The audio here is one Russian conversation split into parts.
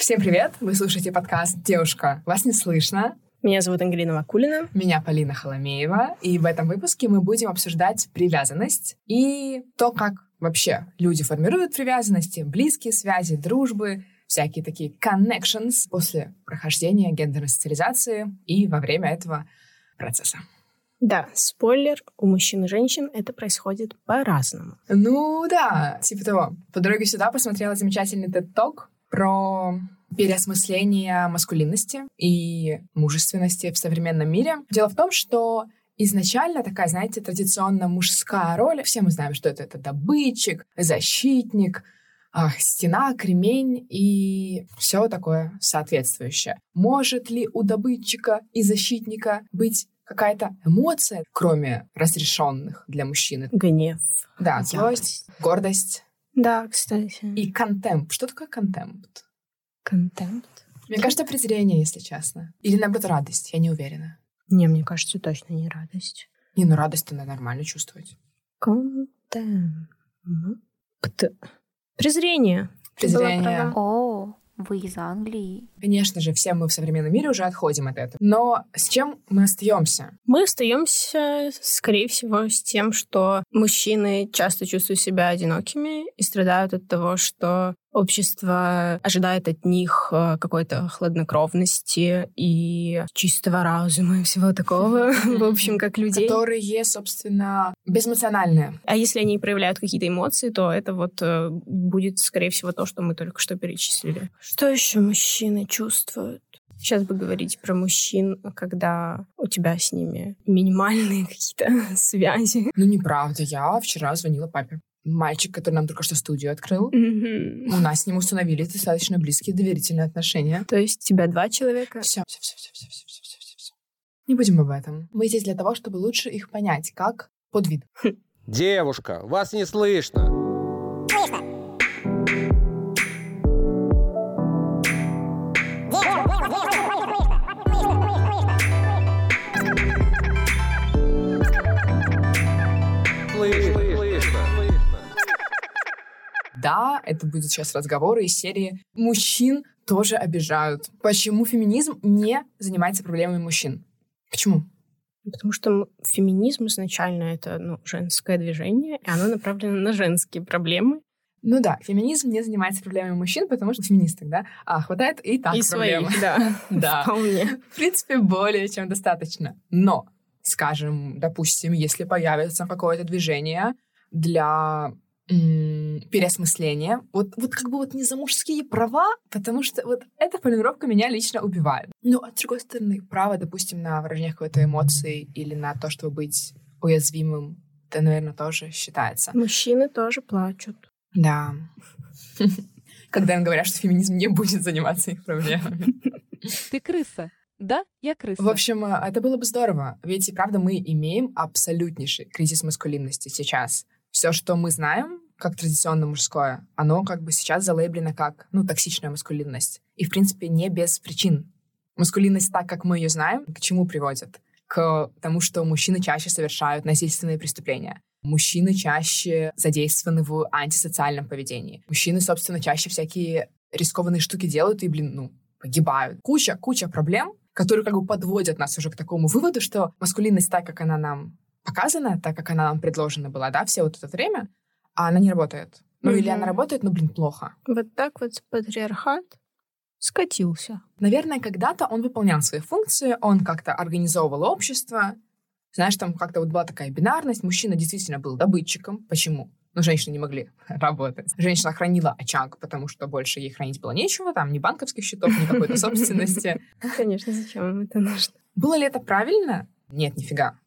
Всем привет! Вы слушаете подкаст «Девушка, вас не слышно». Меня зовут Ангелина Вакулина. Меня Полина Холомеева. И в этом выпуске мы будем обсуждать привязанность и то, как вообще люди формируют привязанности, близкие связи, дружбы, всякие такие connections после прохождения гендерной социализации и во время этого процесса. Да, спойлер, у мужчин и женщин это происходит по-разному. Ну да, типа того. По дороге сюда посмотрела замечательный TED-ток про переосмысление маскулинности и мужественности в современном мире. Дело в том, что изначально такая, знаете, традиционно мужская роль, все мы знаем, что это, это добытчик, защитник, ах, стена, кремень и все такое соответствующее. Может ли у добытчика и защитника быть какая-то эмоция, кроме разрешенных для мужчины? Гнев. Да, злость, гордость. Да, кстати. И контемп. Что такое контемпт? Контемпт? Мне кажется, презрение, если честно. Или, наоборот, радость. Я не уверена. Не, мне кажется, точно не радость. Не, ну радость надо нормально чувствовать. Контемпт. Презрение. Презрение. О, вы из Англии. Конечно же, все мы в современном мире уже отходим от этого. Но с чем мы остаемся? Мы остаемся, скорее всего, с тем, что мужчины часто чувствуют себя одинокими и страдают от того, что общество ожидает от них э, какой-то хладнокровности и чистого разума и всего такого, в общем, как людей. Которые, собственно, безэмоциональные. А если они проявляют какие-то эмоции, то это вот э, будет, скорее всего, то, что мы только что перечислили. Что еще мужчины чувствуют? Сейчас бы говорить про мужчин, когда у тебя с ними минимальные какие-то связи. Ну, неправда. Я вчера звонила папе. Мальчик, который нам только что студию открыл. Мгм. У нас с ним установились достаточно близкие доверительные отношения. То есть у тебя два человека? Все, все, все, все, все, все, все, все, все, все. Не будем об этом. Мы здесь для того, чтобы лучше их понять, как подвид. Девушка, вас не. Слышно, Да, это будет сейчас разговоры из серии «Мужчин тоже обижают». Почему феминизм не занимается проблемами мужчин? Почему? Потому что феминизм изначально это ну, женское движение, и оно направлено на женские проблемы. Ну да, феминизм не занимается проблемами мужчин, потому что феминисток, да? А хватает и так и проблем. своих, да. Да. Вполне. В принципе, более чем достаточно. Но, скажем, допустим, если появится какое-то движение для м, переосмысления, вот, вот как бы вот не за мужские права, потому что вот эта формулировка меня лично убивает. Но, а с другой стороны, право, допустим, на выражение какой-то эмоции или на то, чтобы быть уязвимым, это, наверное, тоже считается. Мужчины тоже плачут. Да. Когда им говорят, что феминизм не будет заниматься их проблемами. Ты крыса. Да, я крыса. В общем, э, это было бы здорово. Ведь и правда мы имеем абсолютнейший кризис маскулинности сейчас. Все, что мы знаем, как традиционно мужское, оно как бы сейчас залейблено как, ну, токсичная маскулинность. И, в принципе, не без причин. Маскулинность, так как мы ее знаем, к чему приводит? К тому, что мужчины чаще совершают насильственные преступления. Мужчины чаще задействованы в антисоциальном поведении. Мужчины, собственно, чаще всякие рискованные штуки делают и, блин, ну, погибают. Куча, куча проблем, которые как бы подводят нас уже к такому выводу, что маскулинность, так как она нам показана, так как она нам предложена была, да, все вот это время, а она не работает. Ну, или Мгм. она работает, но, блин, плохо. Вот так вот патриархат скатился. Наверное, когда-то он выполнял свои функции, он как-то организовывал общество. Знаешь, там как-то вот была такая бинарность. Мужчина действительно был добытчиком. Почему? Ну, женщины не могли работать. Женщина хранила очаг, потому что больше ей хранить было нечего. Там ни банковских счетов, ни какой-то собственности. Ну, Конечно, зачем им это нужно? Было ли это правильно? Нет, нифига.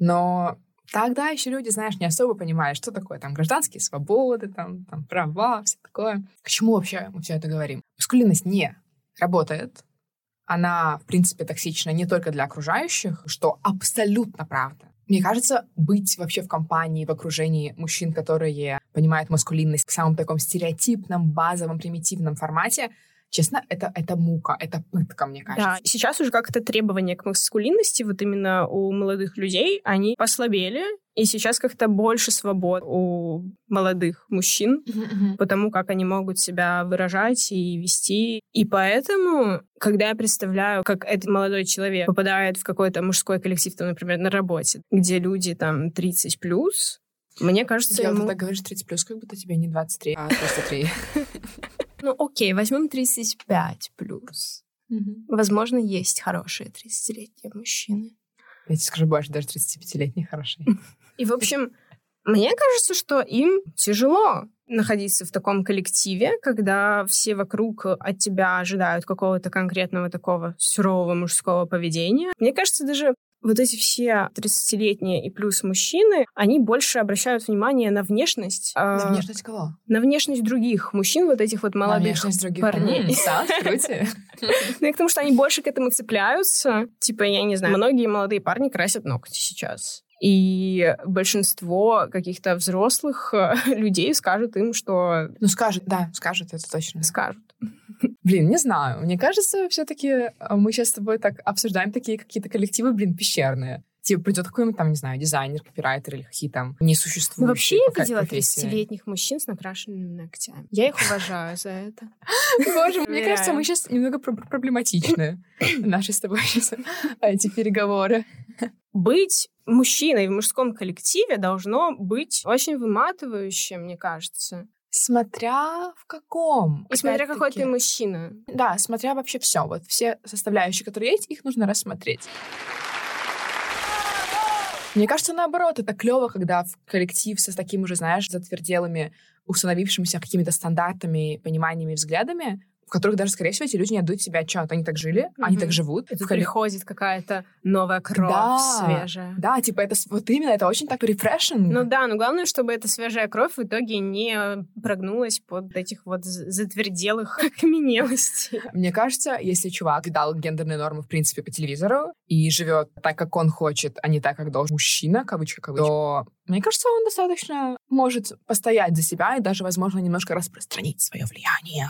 Но тогда еще люди, знаешь, не особо понимали, что такое там гражданские свободы, там, там права, все такое. К чему вообще мы все это говорим? Маскулинность не работает. Она, в принципе, токсична не только для окружающих, что абсолютно правда. Мне кажется, быть вообще в компании, в окружении мужчин, которые понимают маскулинность в самом таком стереотипном, базовом, примитивном формате, Честно, это, это мука, это пытка, мне кажется. Да, сейчас уже как-то требования к маскулинности вот именно у молодых людей, они послабели, и сейчас как-то больше свобод у молодых мужчин, потому как они могут себя выражать и вести. И поэтому, когда я представляю, как этот молодой человек попадает в какой-то мужской коллектив, там, например, на работе, где люди там 30 плюс, мне кажется, Я ему... так говоришь 30 плюс, как будто тебе не 23, а 33. Ну, окей, возьмем 35 плюс. Возможно, есть хорошие 30-летние мужчины. Я тебе скажу больше, даже 35-летний хороший. И, в общем, мне кажется, что им тяжело находиться в таком коллективе, когда все вокруг от тебя ожидают какого-то конкретного такого сурового мужского поведения. Мне кажется, даже вот эти все 30-летние и плюс мужчины, они больше обращают внимание на внешность. На а, внешность кого? на внешность других мужчин, вот этих вот На молодых внешность других парней. Да. Ну, и к тому, что они больше к этому цепляются. Типа, я не знаю, многие молодые парни красят ногти сейчас. И большинство каких-то взрослых э, людей скажут им, что Ну, скажет, да, скажет, это точно. скажут. Блин, не знаю. Мне кажется, все-таки мы сейчас с тобой так обсуждаем такие какие-то коллективы, блин, пещерные. Типа придет какой-нибудь там, не знаю, дизайнер, копирайтер или какие там несуществующие Ну, вообще я видела профессии. 30-летних мужчин с накрашенными ногтями. Я их уважаю за это. Боже, мне кажется, мы сейчас немного про- проблематичны. Наши с тобой сейчас эти переговоры. Быть мужчиной в мужском коллективе должно быть очень выматывающим, мне кажется. Смотря в каком. И смотря какой ты мужчина. Да, смотря вообще все. Вот все составляющие, которые есть, их нужно рассмотреть. Мне кажется, наоборот, это клево, когда в коллектив со такими уже, знаешь, затверделыми, установившимися какими-то стандартами, пониманиями, взглядами, в которых даже, скорее всего, эти люди не отдают себе отчет. Они так жили, они Мгм. так живут. И В тут колле- приходит какая-то новая кровь Да. свежая. Да, типа это вот именно, это очень так рефрешинг. Ну да, но главное, чтобы эта свежая кровь в итоге не прогнулась под этих вот затверделых окаменелостей. Мне кажется, если чувак дал гендерные нормы, в принципе, по телевизору и живет так, как он хочет, а не так, как должен мужчина, кавычка, кавычка, то, мне кажется, он достаточно может постоять за себя и даже, возможно, немножко распространить свое влияние.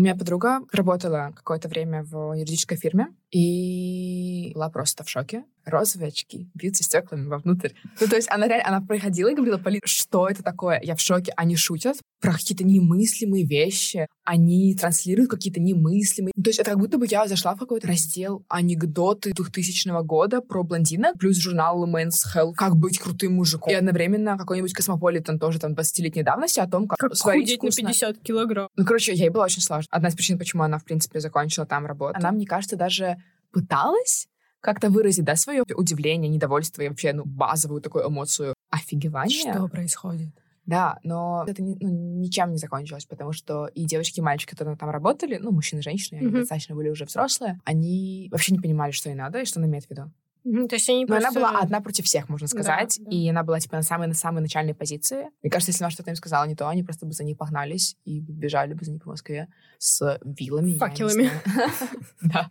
У меня подруга работала какое-то время в юридической фирме и была просто в шоке. Розовые очки бьются стеклами вовнутрь. Ну, то есть она реально, она приходила и говорила, Полин, что это такое? Я в шоке. Они шутят про какие-то немыслимые вещи. Они транслируют какие-то немыслимые... Ну, То есть это как будто бы я зашла в какой-то раздел анекдоты 2000 года про блондина, плюс журнал Men's Health «Как быть крутым мужиком». И одновременно какой-нибудь космополитен тоже там 20-летней давности о том, как, Как сварить худеть на вкусно. 50 килограмм. Ну, короче, ей было очень сложно. Одна из причин, почему она, в принципе, закончила там работу. Она, мне кажется, даже пыталась как-то выразить, да, свое удивление, недовольство и вообще, ну, базовую такую эмоцию офигевания. происходит? Да, но это ни- ну, ничем не закончилось, потому что и девочки, и мальчики, которые там работали, ну, мужчины и женщины, они Мгм. достаточно были уже взрослые, они вообще не понимали, что ей надо и что она имеет в виду. Мгм, То есть они Но она просто... была одна против всех, можно Да, сказать. да. И она была, типа, на самой, на самой начальной позиции. Мне кажется, если она что-то им сказала не то, они просто бы за ней погнались и бежали бы за ней по Москве с вилами. не Факелами. Да.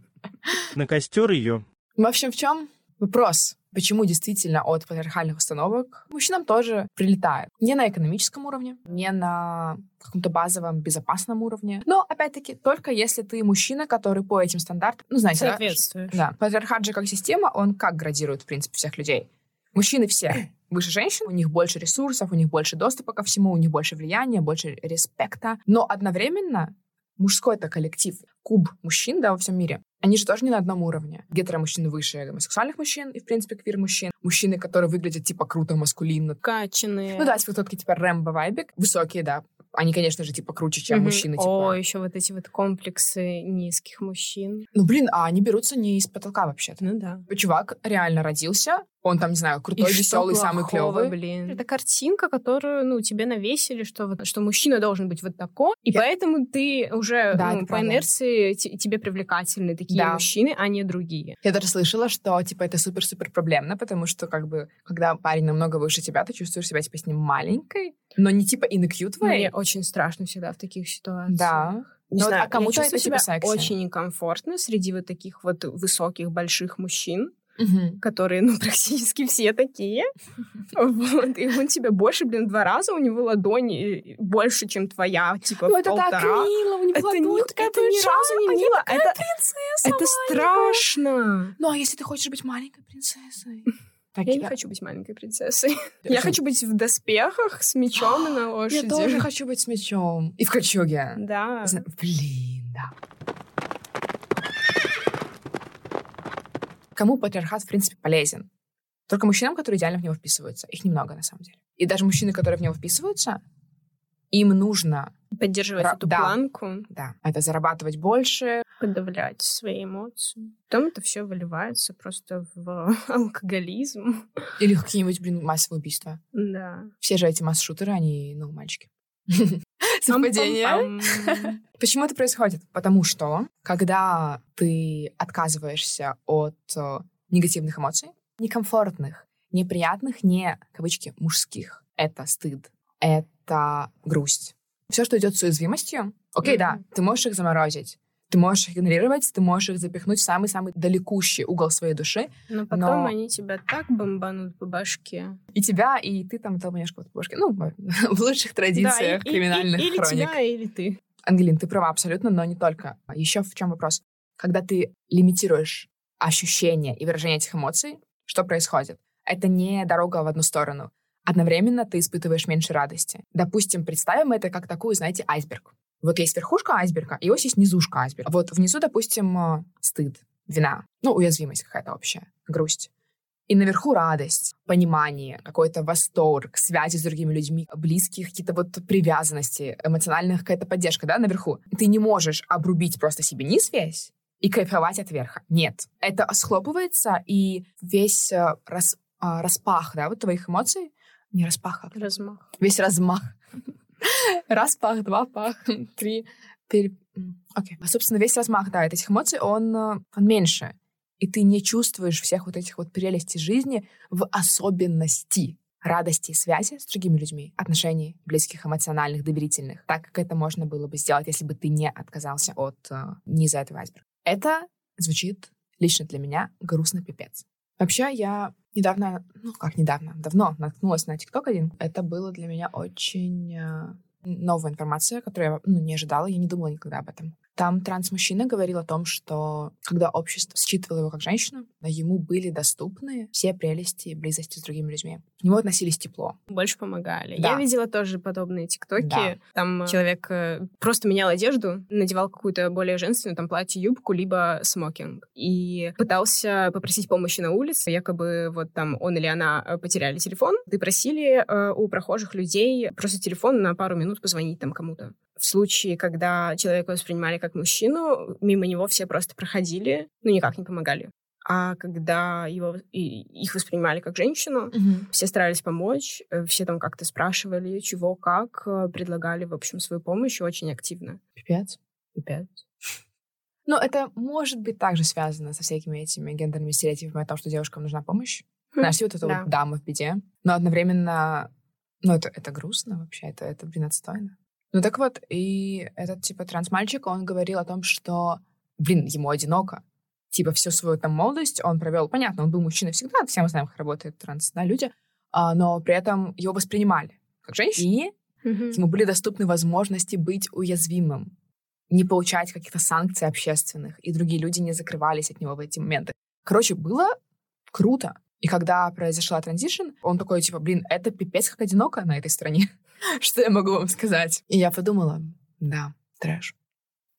На костер ее. В общем, в чем вопрос? Почему действительно от патриархальных установок мужчинам тоже прилетает? Не на экономическом уровне, не на каком-то базовом безопасном уровне. Но, опять-таки, только если ты мужчина, который по этим стандартам... Ну, знаете, да, Соответствуешь. да. Патриархат же как система, он как градирует, в принципе, всех людей? Мужчины все выше женщин, у них больше ресурсов, у них больше доступа ко всему, у них больше влияния, больше респекта. Но одновременно мужской-то коллектив, куб мужчин, да, во всем мире, они же тоже не на одном уровне. Гетеромужчины выше гомосексуальных мужчин и, в принципе, квир-мужчин. Мужчины, которые выглядят, типа, круто, маскулинно. Качанные. Ну да, типа, тот, типа, рэмбо-вайбик. Высокие, да. Они, конечно же, типа, круче, чем Мгм. мужчины, О, типа... еще вот эти вот комплексы низких мужчин. Ну, блин, а они берутся не из потолка вообще-то. Ну да. Чувак реально родился, он там, не знаю, крутой, И веселый, самый плохого, клевый. блин. Это картинка, которую, ну, тебе навесили, что, вот, что мужчина должен быть вот такой, и Я- поэтому ты уже Да, ну, по правда. инерции те- тебе привлекательны такие Да. мужчины, а не другие. Я даже слышала, что, типа, это супер-супер проблемно, потому что, как бы, когда парень намного выше тебя, ты чувствуешь себя, типа, с ним маленькой, но не, типа, cute way. Мне очень страшно всегда в таких ситуациях. Да. Не Ну, знаю, а кому-то я это, чувствую себя секси. очень некомфортно среди вот таких вот высоких, больших мужчин. Мгм. которые, ну, практически все такие. Вот. И он тебя больше, блин, два раза, у него ладони больше, чем твоя, типа, Ну, в это так полтора. мило, у него Это, не, ладонь это такая ни разу не мило. а Это, это страшно. Ну, а если ты хочешь быть маленькой принцессой? Так, Я не хочу быть маленькой принцессой. Я Почему? хочу быть в доспехах с мечом и на Я лошади. тоже хочу быть с мечом. И в кольчуге. Да. Блин, да. Кому патриархат, в принципе, полезен? Только мужчинам, которые идеально в него вписываются. Их немного, на самом деле. И даже мужчины, которые в него вписываются, им нужно, Поддерживать Ра- эту да. планку, да, это зарабатывать больше. подавлять свои эмоции. Потом это все выливается просто в алкоголизм. Или какие-нибудь, блин, массовые убийства. Да. Все же эти масс-шутеры, они, ну, мальчики. Совпадение. Почему это происходит? Потому что, когда ты отказываешься от э, негативных эмоций, некомфортных, неприятных, не, кавычки, мужских, это стыд, это грусть. Все, что идет с уязвимостью, окей, да, ты можешь их заморозить, ты можешь их игнорировать, ты можешь их запихнуть в самый-самый далекущий угол своей души, Но потом Но- они тебя так бомбанут по башке. и тебя, и ты там кого-то по башке. Ну, в лучших традициях Да, и- и- криминальных и- или хроник. тебя, или ты. Ангелин, ты права абсолютно, но не только. Еще в чем вопрос? Когда ты лимитируешь ощущения и выражение этих эмоций, что происходит? Это не дорога в одну сторону. Одновременно ты испытываешь меньше радости. Допустим, представим это как такую, знаете, айсберг. Вот есть верхушка айсберга, и вот есть низушка айсберга. Вот внизу, допустим, э, стыд, вина, ну, уязвимость какая-то общая, грусть. И наверху радость, понимание, какой-то восторг, связи с другими людьми, близких какие-то вот привязанности, эмоциональная какая-то поддержка, да, наверху. Ты не можешь обрубить просто себе низ весь и кайфовать от верха. Нет. Это схлопывается, и весь э, рас- а, распах, да, вот твоих эмоций, не распах, а Размах. весь размах. Раз пах, два пах, три. пере- Окей. А, собственно, весь размах, да, этих эмоций, он, э, он меньше. И ты не чувствуешь всех вот этих вот прелестей жизни в особенности радости и связи с другими людьми, отношений близких, эмоциональных, доверительных, так как это можно было бы сделать, если бы ты не отказался от э, низа этого айсберга. Это звучит лично для меня грустно пипец. Вообще, я недавно, ну как недавно, давно наткнулась на ТикТок один. Это было для меня очень э, новая информация, которую я ну, не ожидала, я не думала никогда об этом. Там транс-мужчина говорил о том, что когда общество считывало его как женщину, ему были доступны все прелести близости с другими людьми. К нему относились тепло. Больше помогали. Да. Я видела тоже подобные тиктоки. Да. Там э, человек э, просто менял одежду, надевал какую-то более женственную, там, платье, юбку, либо смокинг. И пытался попросить помощи на улице. Якобы вот там он или она э, потеряли телефон. И просили у прохожих людей просто телефон на пару минут позвонить там кому-то. В случае, когда человека воспринимали как мужчину, мимо него все просто проходили, ну, никак не помогали. А когда его, и- их воспринимали как женщину, все старались помочь, э, все там как-то спрашивали, чего, как, э, предлагали, в общем, свою помощь очень активно. Пипец. Опять. Но это может быть также связано со всякими этими гендерными стереотипами о том, что девушкам нужна помощь. Знаешь, вот это да. вот дама в беде. Но одновременно... Ну, это, это грустно вообще, это, это, блин, отстойно. Ну, так вот, и этот, типа, трансмальчик, он говорил о том, что, блин, ему одиноко. Типа, всю свою там молодость он провел... Понятно, он был мужчиной всегда, все мы знаем, как работают транс да, люди, а, но при этом его воспринимали как женщину. И Мгм. ему были доступны возможности быть уязвимым, не получать каких-то санкций общественных, и другие люди не закрывались от него в эти моменты. Короче, было круто. И когда произошла транзишн, он такой, типа, блин, это пипец как одиноко на этой стране. Что я могу вам сказать? И я подумала, да, трэш.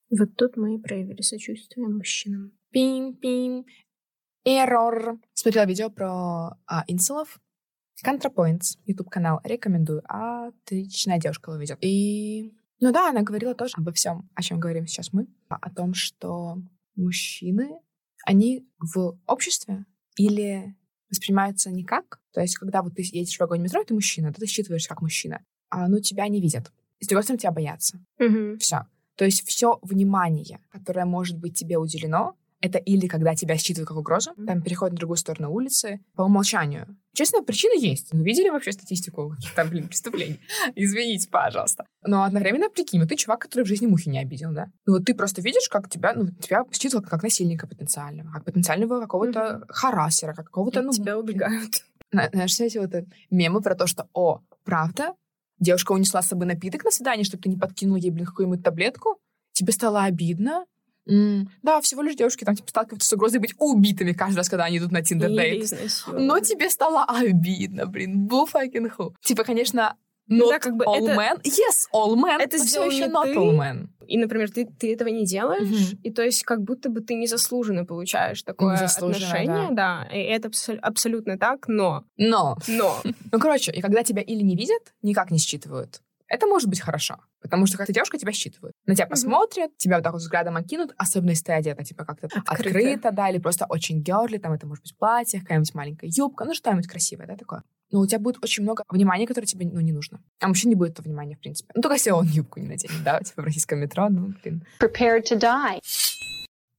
Вот тут мы и проявили сочувствие мужчинам. Пим-пим. Эррор. Смотрела видео про а, инселов. ContraPoints, YouTube-канал, рекомендую. Отличная девушка его ведет. И, ну да, она говорила тоже обо всем, о чем говорим сейчас мы. а, О том, что мужчины, они в обществе или воспринимаются никак. То есть, когда вот ты едешь в вагоне метро, ты мужчина, ты считываешь как мужчина. А ну тебя не видят. И с другой стороны, тебя боятся. Мгм. Все. То есть все внимание, которое может быть тебе уделено, Это или когда тебя считывают как угрозу, там переходят на другую сторону улицы по умолчанию. Честно, причина есть. Вы видели вообще статистику там, блин, преступлений? Извините, пожалуйста. Но одновременно, прикинь, ну ты чувак, который в жизни мухи не обидел, да? Ну вот ты просто видишь, как тебя, ну, тебя считывают как насильника потенциального, как потенциального какого-то харассера, как какого-то, ну... Тебя убегают. Зна- Знаешь, все эти вот э, мемы про то, что, о, правда? Девушка унесла с собой напиток на свидание, чтобы ты не подкинул ей, блин, какую-нибудь таблетку? Тебе стало обидно? М, Да, всего лишь девушки там типа сталкиваются с угрозой быть убитыми каждый раз, когда они идут на Tinder date. изнасилованы. Но тебе стало обидно, блин. Boo fucking hoo. Типа, конечно, not да, как бы all это- men. Yes, all men. это все еще not ты. all men. И, например, ты, ты этого не делаешь, Мгм. и то есть как будто бы ты незаслуженно получаешь такое Незаслуженно, отношение, да. и это абсол- абсолютно так, но, Но, но, ну, короче, и когда тебя или не видят, никак не считывают, это может быть хорошо. Потому что как-то девушка тебя считывает. На тебя Мгм. посмотрят, тебя вот так вот взглядом окинут, особенно если ты одета, типа, как-то Открыто. открыто, да, или просто очень герли, там это может быть платье, какая-нибудь маленькая юбка, ну, что-нибудь красивое, да, такое. Но у тебя будет очень много внимания, которое тебе, ну, не нужно. А мужчине не будет этого внимания, в принципе. Ну, только если он юбку не наденет, да, типа в российском метро, ну, блин. prepared to die.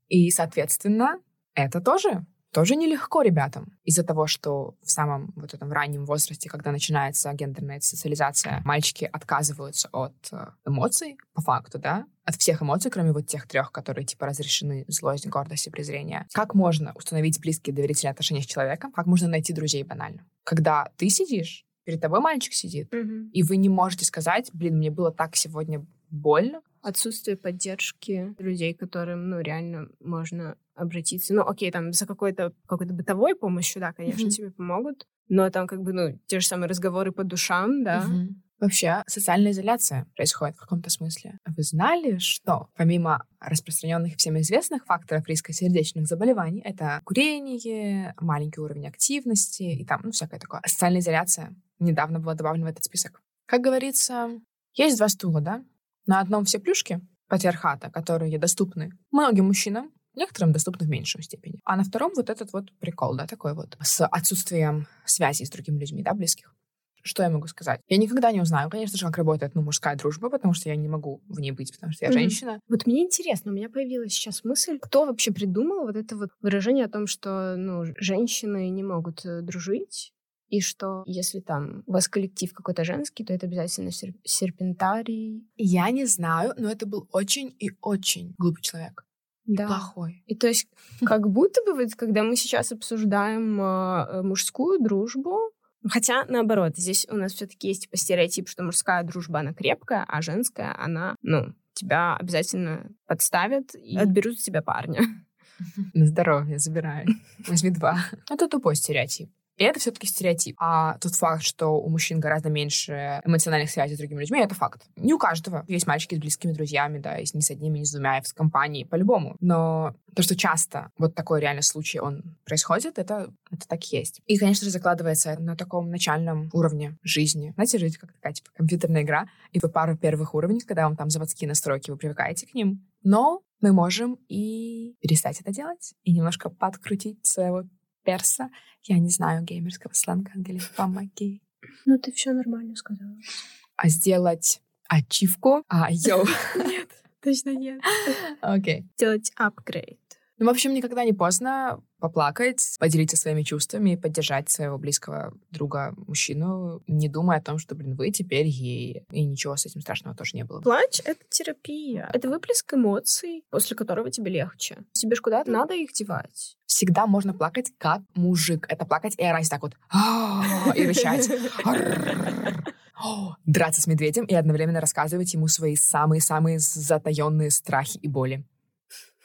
И, соответственно, это тоже тоже нелегко ребятам. Из-за того, что в самом вот этом раннем возрасте, когда начинается гендерная социализация, мальчики отказываются от э, эмоций, по факту, да, от всех эмоций, кроме вот тех трех, которые типа разрешены злость, гордость и презрение. Как можно установить близкие доверительные отношения с человеком? Как можно найти друзей банально? Когда ты сидишь, перед тобой мальчик сидит, и вы не можете сказать, блин, мне было так сегодня больно, отсутствие поддержки людей, к которым, ну, реально можно обратиться. Ну, окей, там, за какой-то какой-то бытовой помощью, да, конечно, Мгм. тебе помогут, но там, как бы, ну, те же самые разговоры по душам, да. Мгм. Вообще, социальная изоляция происходит в каком-то смысле. Вы знали, что помимо распространенных всем известных факторов риска сердечных заболеваний, это курение, маленький уровень активности и там, ну, всякое такое. Социальная изоляция недавно была добавлена в этот список. Как говорится, есть два стула, да? На одном все плюшки патриархата, которые доступны многим мужчинам, некоторым доступны в меньшей степени. А на втором вот этот вот прикол, да, такой вот, с отсутствием связи с другими людьми, да, близких. Что я могу сказать? Я никогда не узнаю, конечно же, как работает ну, мужская дружба, потому что я не могу в ней быть, потому что я Мгм. женщина. Вот мне интересно, у меня появилась сейчас мысль, кто вообще придумал вот это вот выражение о том, что, ну, женщины не могут э, дружить, и что если там у вас коллектив какой-то женский, то это обязательно сер- серпентарий. Я не знаю, но это был очень и очень глупый человек. И Да. Плохой. И то есть, как будто бы, вот, когда мы сейчас обсуждаем а, э, мужскую дружбу, хотя наоборот, здесь у нас все-таки есть типа стереотип, что мужская дружба она крепкая, а женская она, ну, тебя обязательно подставят и отберут у тебя парня. На здоровье, забирай. Возьми два. Это тупой стереотип. Это все-таки стереотип. А тот факт, что у мужчин гораздо меньше эмоциональных связей с другими людьми, это факт. Не у каждого. Есть мальчики с близкими друзьями, да, и с- не с одними, не с двумя, и с компанией, по-любому. Но то, что часто вот такой реально случай, он происходит, это, это так есть. И, конечно же, закладывается на таком начальном уровне жизни. Знаете, жизнь как такая, типа, компьютерная игра, и вы пару первых уровней, когда вам там заводские настройки, вы привыкаете к ним. Но мы можем и перестать это делать, и немножко подкрутить своего перса. Я не знаю геймерского сленга, Ангелин, помоги. Ну, ты все нормально сказала. А сделать ачивку? А, йоу. Нет, точно нет. Окей. Делать апгрейд. Ну, в общем, никогда не поздно поплакать, поделиться своими чувствами и поддержать своего близкого друга, мужчину, не думая о том, что, блин, вы теперь геи. И ничего с этим страшного тоже не было. Плач — это терапия. Это выплеск эмоций, после которого тебе легче. Тебе ж куда-то надо их девать. Всегда можно плакать как мужик. Это плакать и орать так вот. И рычать. Драться с медведем и одновременно рассказывать ему свои самые-самые затаенные страхи и боли.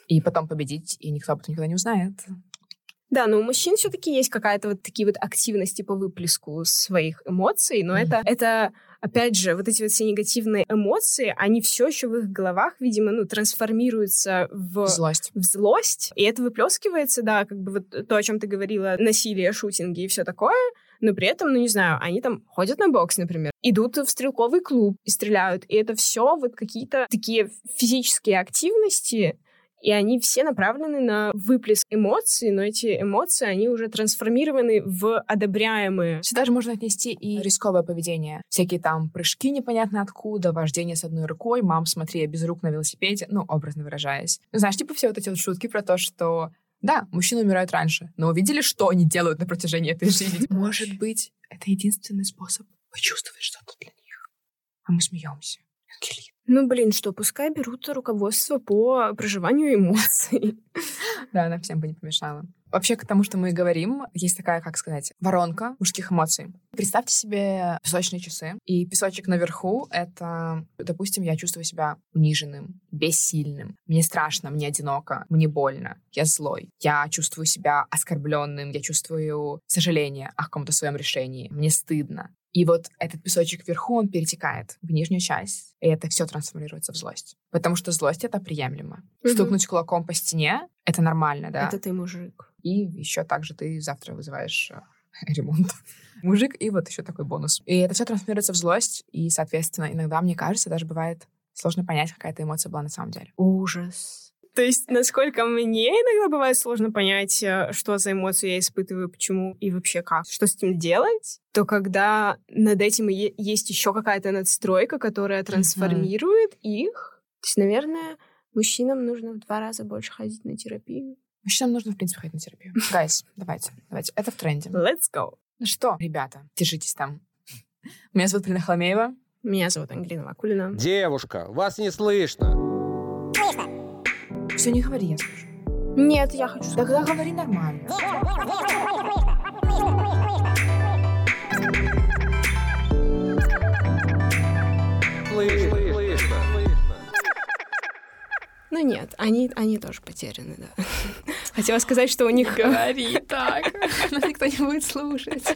И потом победить, и никто об этом никогда не узнает. Да, но у мужчин все-таки есть какая-то вот такие вот активности по выплеску своих эмоций, но Мгм. это, это, опять же, вот эти вот все негативные эмоции, они все еще в их головах, видимо, ну, трансформируются в Злость. в злость, и это выплескивается, да, как бы вот то, о чем ты говорила, насилие, шутинги и все такое, но при этом, ну не знаю, они там ходят на бокс, например, идут в стрелковый клуб и стреляют, и это все вот какие-то такие физические активности, И они все направлены на выплеск эмоций, но эти эмоции, они уже трансформированы в одобряемые. Сюда же можно отнести и рисковое поведение. Всякие там прыжки непонятно откуда, вождение с одной рукой, мам, смотри, я без рук на велосипеде, ну, образно выражаясь. Ну, знаешь, типа все вот эти вот шутки про то, что да, мужчины умирают раньше, но увидели, что они делают на протяжении этой жизни? Может быть, это единственный способ почувствовать что-то для них. А мы смеемся. Ангелина. Ну, блин, что, пускай берут руководство по проживанию эмоций. Да, она всем бы не помешала. Вообще, к тому, что мы говорим, есть такая, как сказать, воронка мужских эмоций. Представьте себе песочные часы, и песочек наверху — это, допустим, я чувствую себя униженным, бессильным. Мне страшно, мне одиноко, мне больно, я злой. Я чувствую себя оскорбленным, я чувствую сожаление о каком-то своем решении, мне стыдно. И вот этот песочек вверху, он перетекает в нижнюю часть, и это все трансформируется в злость. Потому что злость — это приемлемо. Мгм. Стукнуть кулаком по стене — это нормально, да. Это ты мужик. И еще также ты завтра вызываешь э, ремонт. Мужик, и вот еще такой бонус. И это все трансформируется в злость, и, соответственно, иногда, мне кажется, даже бывает сложно понять, какая эта эмоция была на самом деле. Ужас. То есть, насколько мне иногда бывает сложно понять, э, что за эмоции я испытываю, почему и вообще как, что с этим делать, то когда над этим есть еще какая-то надстройка, которая трансформирует их, то есть, наверное, мужчинам нужно в два раза больше ходить на терапию. Мужчинам нужно, в принципе, ходить на терапию. Гайс, давайте, давайте. Это в тренде. Let's go. Ну что, ребята, держитесь там. Меня зовут Полина Хламеева. Меня зовут Ангелина Вакулина. Девушка, вас не слышно. Все, не говори, я слушаю. Нет, я хочу сказать. Тогда говори нормально. Ну нет, они, они тоже потеряны, да. Хотела сказать, что у них... Говори так. Нас никто не будет слушать.